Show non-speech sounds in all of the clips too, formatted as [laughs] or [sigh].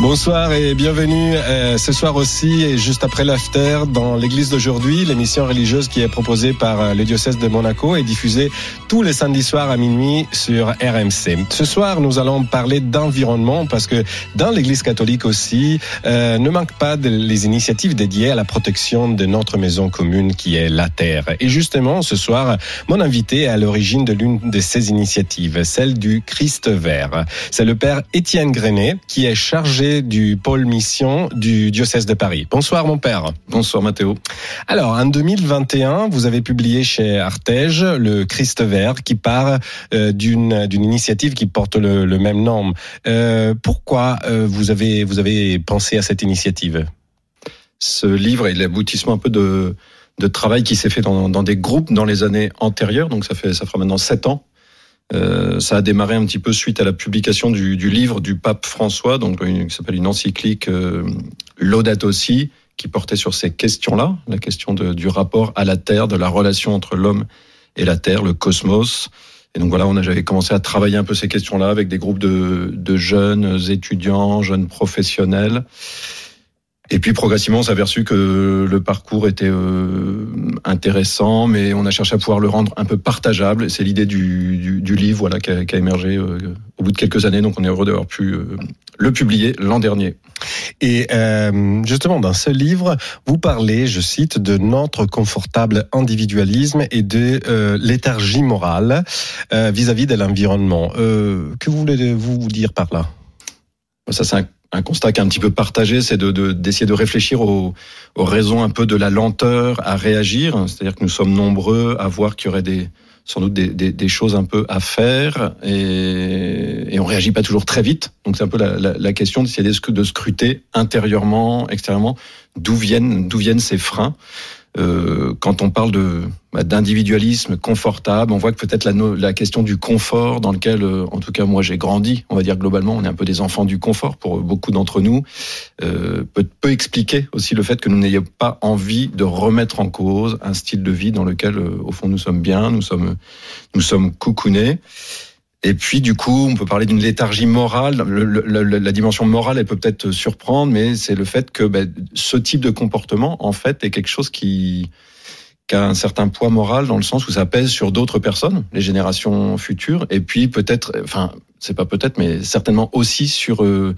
Bonsoir et bienvenue euh, ce soir aussi et juste après l'after dans l'église d'aujourd'hui, l'émission religieuse qui est proposée par euh, le diocèse de Monaco et diffusée tous les samedis soirs à minuit sur RMC. Ce soir, nous allons parler d'environnement parce que dans l'église catholique aussi, euh, ne manque pas de, les initiatives dédiées à la protection de notre maison commune qui est la terre. Et justement, ce soir, mon invité est à l'origine de l'une de ces initiatives, celle du Christ vert. C'est le père Étienne Grenet qui est chargé du pôle mission du diocèse de Paris. Bonsoir mon père. Bonsoir Mathéo. Alors en 2021, vous avez publié chez Artege le Christ vert qui part euh, d'une d'une initiative qui porte le, le même nom. Euh, pourquoi euh, vous avez vous avez pensé à cette initiative? Ce livre est l'aboutissement un peu de de travail qui s'est fait dans, dans des groupes dans les années antérieures. Donc ça fait ça fera maintenant sept ans euh, ça a démarré un petit peu suite à la publication du, du livre du pape François, donc une, qui s'appelle une encyclique euh, Laudato Si, qui portait sur ces questions-là, la question de, du rapport à la Terre, de la relation entre l'homme et la Terre, le cosmos. Et donc voilà, on a j'avais commencé à travailler un peu ces questions-là avec des groupes de, de jeunes étudiants, jeunes professionnels. Et puis progressivement, on s'est aperçu que le parcours était euh, intéressant, mais on a cherché à pouvoir le rendre un peu partageable. C'est l'idée du, du, du, livre voilà, qui, a, qui a émergé euh, au bout de quelques années. Donc on est heureux d'avoir pu euh, le publier l'an dernier. Et euh, justement, dans ce livre, vous parlez, je cite, de notre confortable individualisme et de euh, léthargie morale vis-à-vis -vis de l'environnement. que voulez-vous dire par là? Ça, c'est un un constat qui est un petit peu partagé, c'est de, d'essayer de, réfléchir aux, aux, raisons un peu de la lenteur à réagir. C'est-à-dire que nous sommes nombreux à voir qu'il y aurait des, sans doute des, des, des, choses un peu à faire et, et on réagit pas toujours très vite. Donc c'est un peu la, la, la question d'essayer de scruter intérieurement, extérieurement, d'où viennent, d'où viennent ces freins. Euh, quand on parle de bah, d'individualisme confortable, on voit que peut-être la, la, question du confort dans lequel, euh, en tout cas moi j'ai grandi, on va dire globalement, on est un peu des enfants du confort pour beaucoup d'entre nous, euh, peut, peut, expliquer aussi le fait que nous n'ayons pas envie de remettre en cause un style de vie dans lequel, euh, au fond, nous sommes bien, nous sommes nous sommes coucounés. Et puis, du coup, on peut parler d'une léthargie morale. Le, le, la dimension morale, elle peut peut-être surprendre, mais c'est le fait que ben, ce type de comportement, en fait, est quelque chose qui, qui a un certain poids moral dans le sens où ça pèse sur d'autres personnes, les générations futures, et puis peut-être, enfin, c'est pas peut-être, mais certainement aussi sur euh,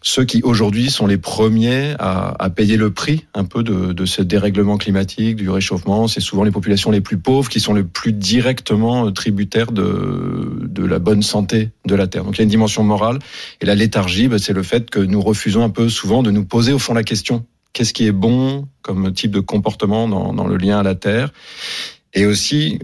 ceux qui aujourd'hui sont les premiers à, à, payer le prix un peu de, de, ce dérèglement climatique, du réchauffement. C'est souvent les populations les plus pauvres qui sont les plus directement tributaires de, de la bonne santé de la Terre. Donc il y a une dimension morale. Et la léthargie, c'est le fait que nous refusons un peu souvent de nous poser au fond la question. Qu'est-ce qui est bon comme type de comportement dans, dans le lien à la Terre? Et aussi,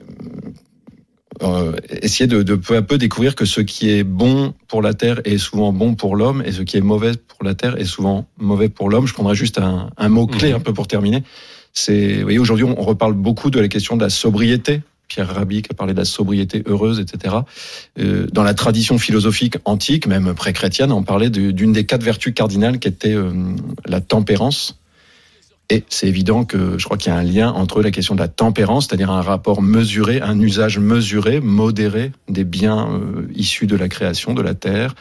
euh, essayer de, de, peu à peu découvrir que ce qui est bon pour la Terre est souvent bon pour l'homme et ce qui est mauvais pour la Terre est souvent mauvais pour l'homme. Je prendrai juste un, un mot clé mmh. un peu pour terminer. C'est, vous voyez, aujourd'hui, on reparle beaucoup de la question de la sobriété. Pierre Rabhi qui a parlé de la sobriété heureuse, etc. Euh, dans la tradition philosophique antique, même pré-chrétienne, on parlait d'une des quatre vertus cardinales qui était euh, la tempérance. Et c'est évident que je crois qu'il y a un lien entre la question de la tempérance, c'est-à-dire un rapport mesuré, un usage mesuré, modéré des biens euh, issus de la création, de la terre,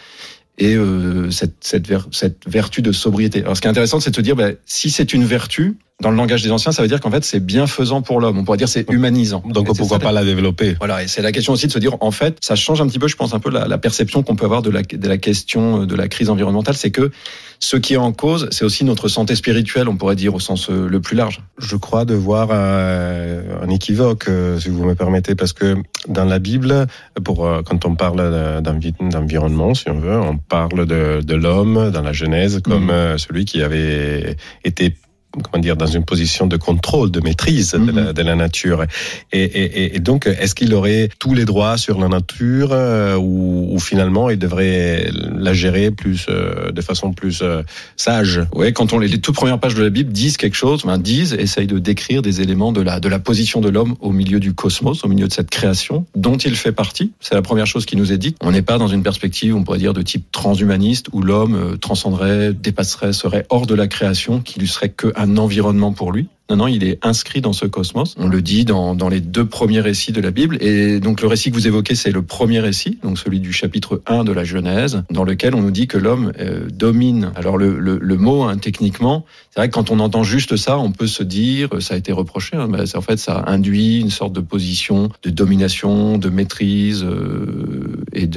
et euh, cette, cette, cette, vertu de sobriété. Alors ce qui est intéressant, c'est de se dire, bah, si c'est une vertu, dans le langage des anciens, ça veut dire qu'en fait, c'est bienfaisant pour l'homme. On pourrait dire c'est humanisant. Donc pourquoi pas la développer? Voilà, et c'est la question aussi de se dire, en fait, ça change un petit peu, je pense, un peu la, la perception qu'on peut avoir de la, de la question de la crise environnementale, c'est que ce qui est en cause, c'est aussi notre santé spirituelle, on pourrait dire au sens euh, le plus large. Je crois devoir euh, un équivoque, euh, si vous me permettez, parce que dans la Bible, pour quand on parle d'environnement, si on veut, on parle de, de l'homme dans la Genèse comme mmh. celui qui avait été comment dire, dans une position de contrôle, de maîtrise de, la, de, la, nature. Et, et, et donc, est-ce qu'il aurait tous les droits sur la nature euh, ou, ou, finalement il devrait la gérer plus euh, de façon plus euh, sage? Oui, quand on les, les toutes premières pages de la Bible disent quelque chose, ben, disent, essayent de décrire des éléments de la de la position de l'homme au milieu du cosmos, au milieu de cette création dont il fait partie. C'est la première chose qui nous est dite. On n'est pas dans une perspective, on pourrait dire, de type transhumaniste où l'homme transcenderait, dépasserait, serait hors de la création, qui lui serait que un environnement pour lui. Non, non, il est inscrit dans ce cosmos. On le dit dans, les deux premiers récits de la Bible. Et donc le récit que vous évoquez, c'est le premier récit, donc celui du chapitre 1 de la Genèse, dans lequel on nous dit que l'homme euh, domine. Alors le, le, mot, hein, techniquement, c'est vrai que quand on entend juste ça, on peut se dire, ça a été reproché, hein, en fait ça induit une sorte de position de domination, de maîtrise euh, et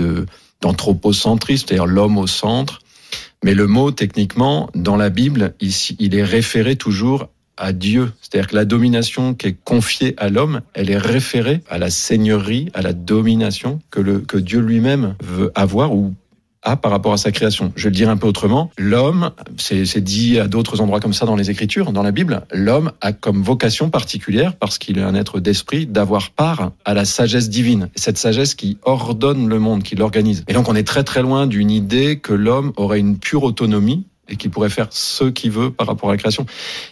d'anthropocentrisme, c'est-à-dire l'homme au centre. Mais le mot, techniquement, dans la Bible, ici, il est référé toujours à Dieu. C'est-à-dire que la domination qui est confiée à l'homme, elle est référée à la seigneurie, à la domination que, que Dieu lui-même veut avoir ou par rapport à sa création. Je le dire un peu autrement. L'homme, c'est dit à d'autres endroits comme ça dans les Écritures, dans la Bible, l'homme a comme vocation particulière, parce qu'il est un être d'esprit, d'avoir part à la sagesse divine. Cette sagesse qui ordonne le monde, qui l'organise. Et donc on est très très loin d'une idée que l'homme aurait une pure autonomie et qu'il pourrait faire ce qu'il veut par rapport à la création.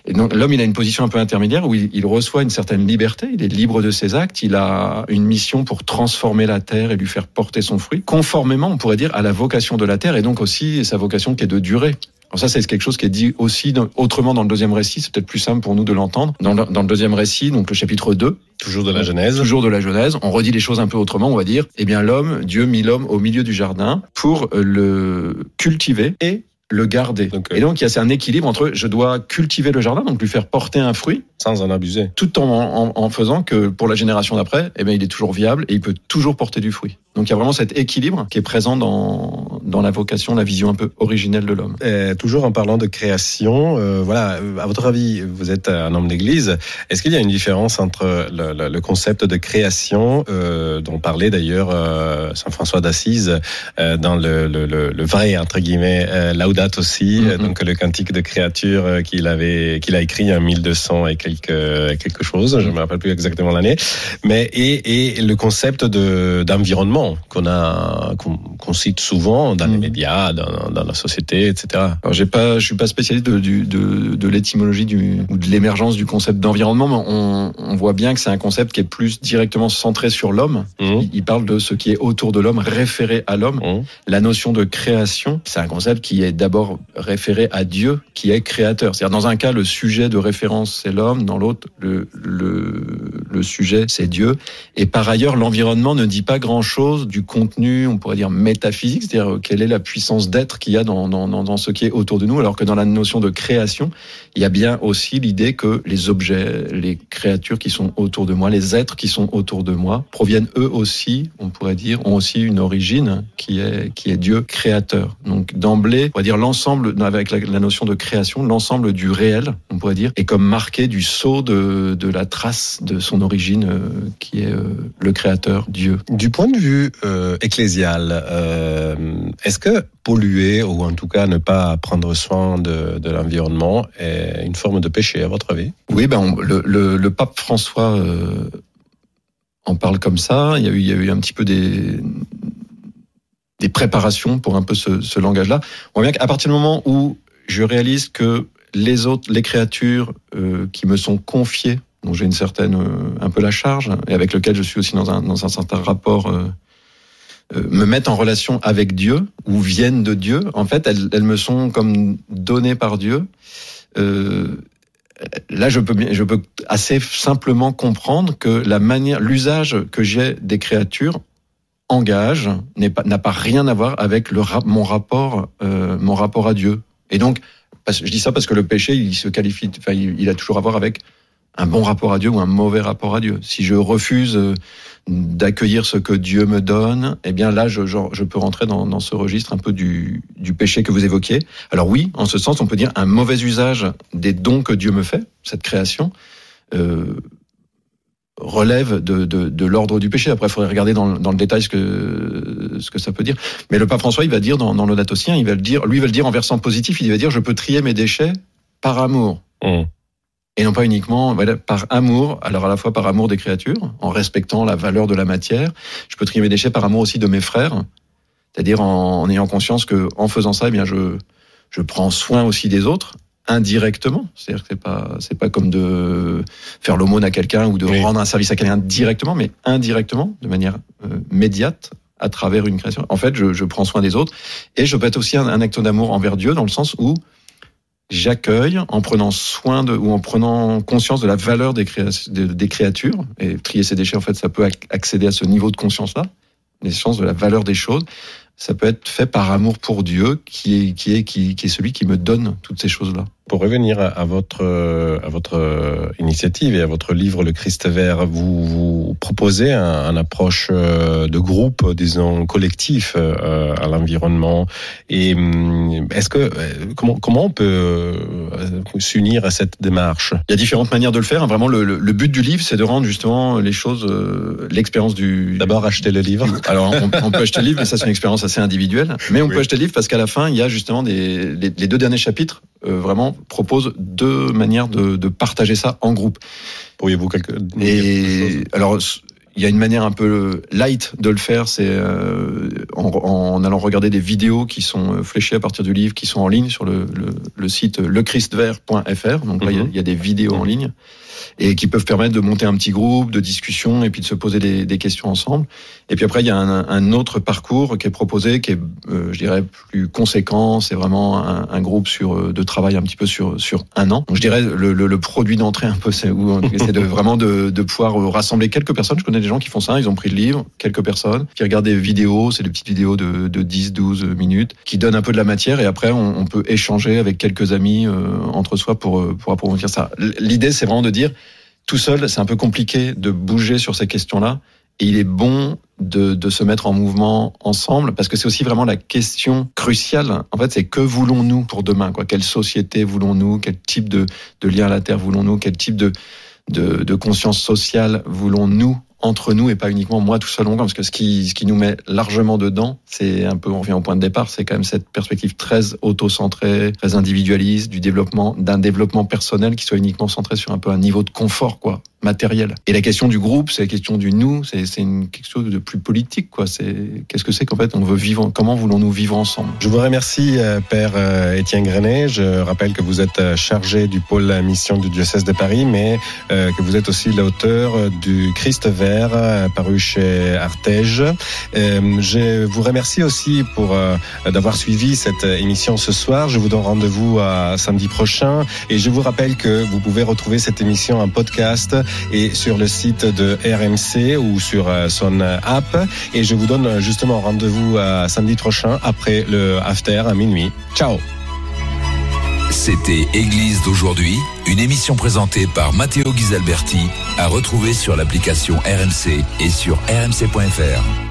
Et donc l'homme, il a une position un peu intermédiaire où il, il, reçoit une certaine liberté, il est libre de ses actes, il a une mission pour transformer la terre et lui faire porter son fruit, conformément, on pourrait dire, à la vocation de la terre et donc aussi sa vocation qui est de durer. Alors ça, c'est quelque chose qui est dit aussi dans, autrement dans le deuxième récit. C'est peut-être plus simple pour nous de l'entendre. Dans, le, dans le deuxième récit, donc le chapitre 2. Toujours de la Genèse. Toujours de la Genèse. On redit les choses un peu autrement. On va dire, eh bien, l'homme, Dieu mit l'homme au milieu du jardin pour le cultiver et le garder. Donc. Et donc, il y a un équilibre entre je dois cultiver le jardin, donc lui faire porter un fruit. Sans en abuser. Tout en, en, en faisant que pour la génération d'après, eh bien, il est toujours viable et il peut toujours porter du fruit. Donc il y a vraiment cet équilibre qui est présent dans, dans la vocation, la vision un peu originelle de l'homme. Toujours en parlant de création, euh, voilà, à votre avis, vous êtes un homme d'église, est-ce qu'il y a une différence entre le, le, le concept de création, euh, dont parlait d'ailleurs euh, Saint François d'Assise euh, dans le, le, vrai, entre guillemets, euh, Laudato aussi, mm -hmm. donc le cantique de créature qu'il avait, qu'il a écrit en 1200 et quelque, quelque chose, je ne me rappelle plus exactement l'année, mais et, et le concept d'environnement qu'on a qu'on qu cite souvent dans les médias, dans, dans la société, etc. Alors j'ai pas, je suis pas spécialiste de, de, de l'étymologie du ou de l'émergence du concept d'environnement, mais on, on, voit bien que c'est un concept qui est plus directement centré sur l'homme. Mmh. Il, il, parle de ce qui est autour de l'homme, référé à l'homme. La notion de création, c'est un concept qui est d'abord référé à Dieu, qui est créateur. C'est-à-dire dans un cas le sujet de référence c'est l'homme, dans l'autre le, le le sujet c'est Dieu. Et par ailleurs l'environnement ne dit pas grand chose du contenu, on pourrait dire métaphysique, c'est-à-dire quelle est la puissance d'être qu'il y a dans, dans, dans, ce qui est autour de nous, alors que dans la notion de création, il y a bien aussi l'idée que les objets, les créatures qui sont autour de moi, les êtres qui sont autour de moi, proviennent eux aussi, on pourrait dire, ont aussi une origine qui est, qui est Dieu créateur. Donc d'emblée, on pourrait dire l'ensemble, avec la, la, notion de création, l'ensemble du réel, on pourrait dire, est comme marqué du sceau de, de la trace de son origine euh, qui est euh, le créateur, Dieu. Du point de vue euh, ecclésial, est-ce que polluer ou en tout cas ne pas prendre soin de, de l'environnement est une forme de péché à votre avis? Oui, ben on, le, le, le, pape François en parle comme ça. Il y a eu, il y a eu un petit peu des des préparations pour un peu ce, langage-là. On voit bien qu'à partir du moment où je réalise que les autres, les créatures euh, qui me sont confiées, dont j'ai une certaine, euh, un peu la charge, et avec lequel je suis aussi dans un, certain rapport euh, me mettent en relation avec Dieu ou viennent de Dieu, en fait, elles, elles me sont comme données par Dieu. Là, je peux, je peux assez simplement comprendre que la manière, l'usage que j'ai des créatures engage n'a pas, pas rien à voir avec le, mon rapport, euh, mon rapport à Dieu. Et donc, je dis ça parce que le péché, il se qualifie, enfin, il, a toujours à voir avec un bon rapport à Dieu ou un mauvais rapport à Dieu. Si je refuse d'accueillir ce que Dieu me donne, eh bien là, je, je peux rentrer dans, dans, ce registre un peu du, du péché que vous évoquiez. Alors oui, en ce sens, on peut dire un mauvais usage des dons que Dieu me fait, cette création, euh, relève de, de, de l'ordre du péché. Après, il faudrait regarder dans, dans, le détail ce que, ce que ça peut dire. Mais le pape François, il va dire dans, dans il va le dire, lui, il va le dire en versant positif, il va dire, je peux trier mes déchets par amour. Mmh et non pas uniquement voilà, par amour, alors à la fois par amour des créatures, en respectant la valeur de la matière. Je peux trier mes déchets par amour aussi de mes frères, c'est-à-dire en, en, ayant conscience que en faisant ça, eh bien je je prends soin aussi des autres indirectement. C'est-à-dire que c'est pas c'est pas comme de faire l'aumône à quelqu'un ou de oui. rendre un service à quelqu'un directement, mais indirectement, de manière euh, médiate à travers une création. En fait, je, je, prends soin des autres et je peux être aussi un, un acte d'amour envers Dieu dans le sens où j'accueille en prenant soin de ou en prenant conscience de la valeur des, des créatures et trier ces déchets en fait ça peut accéder à ce niveau de conscience là conscience de la valeur des choses ça peut être fait par amour pour Dieu qui est qui est qui, qui est celui qui me donne toutes ces choses là pour revenir à votre à votre initiative et à votre livre Le Christ vert, vous, vous proposez un, un, approche euh, de groupe, disons collectif euh, à l'environnement. Et hum, est-ce que euh, comment comment on peut s'unir à cette démarche? Il y a différentes manières de le faire. Vraiment, le, le but du livre, c'est de rendre justement les choses, l'expérience du. D'abord acheter le livre. [laughs] Alors on, on peut acheter le livre, mais ça c'est une expérience assez individuelle. Mais on peut acheter le livre parce qu'à la fin, il y a justement des les, les deux derniers chapitres vraiment propose deux manières de, de partager ça en groupe. Pourriez-vous quelque Et alors il y a une manière un peu light de le faire, c'est euh, en, en, allant regarder des vidéos qui sont fléchées à partir du livre, qui sont en ligne sur le, le, le site lechristevert.fr. Donc là, il, y a, il y, a, des vidéos en ligne et qui peuvent permettre de monter un petit groupe de discussion et puis de se poser des, des questions ensemble. Et puis après, il y a un, un, autre parcours qui est proposé, qui est, euh, je dirais, plus conséquent. C'est vraiment un, un, groupe sur de travail un petit peu sur sur un an. Donc je dirais le, le, le produit d'entrée un peu, c'est [laughs] de vraiment de, de pouvoir rassembler quelques personnes. Je connais des gens qui font ça, ils ont pris le livre, quelques personnes, qui regardent des vidéos, c'est des petites vidéos de, de 10, 12 minutes, qui donnent un peu de la matière. Et après on, peut échanger avec quelques amis euh, entre soi pour, pour approfondir ça. L'idée c'est vraiment de dire, tout seul c'est un peu compliqué de bouger sur ces questions-là. Et il est bon de, de, se mettre en mouvement ensemble parce que c'est aussi vraiment la question cruciale. En fait, c'est que voulons-nous pour demain quoi? Quelle société voulons-nous? Quel type de, de lien à la terre voulons-nous? Quel type de, de, de conscience sociale voulons-nous entre nous et pas uniquement moi tout seul parce que ce qui ce qui nous met largement dedans c'est un peu on revient au point de départ c'est quand même cette perspective très auto-centrée très individualiste du développement d'un développement personnel qui soit uniquement centré sur un peu un niveau de confort quoi matériel. Et la question du groupe c'est la question du nous c'est c'est quelque chose de plus politique quoi. C'est qu'est-ce que c'est qu'en fait on veut vivre comment voulons-nous vivre ensemble? Je vous remercie père Étienne Grenet. Je rappelle que vous êtes chargé du pôle mission du diocèse de Paris mais que vous êtes aussi l'auteur du Christ vert paru chez Artege. Euh, je vous remercie aussi pour euh, d'avoir suivi cette émission ce soir. Je vous donne rendez-vous à samedi prochain et je vous rappelle que vous pouvez retrouver cette émission en podcast et sur le site de RMC ou sur son app. Et je vous donne justement rendez-vous à samedi prochain après le after à minuit. Ciao. C'était Église d'aujourd'hui, une émission présentée par Matteo Ghisalberti, à retrouver sur l'application RMC et sur rmc.fr.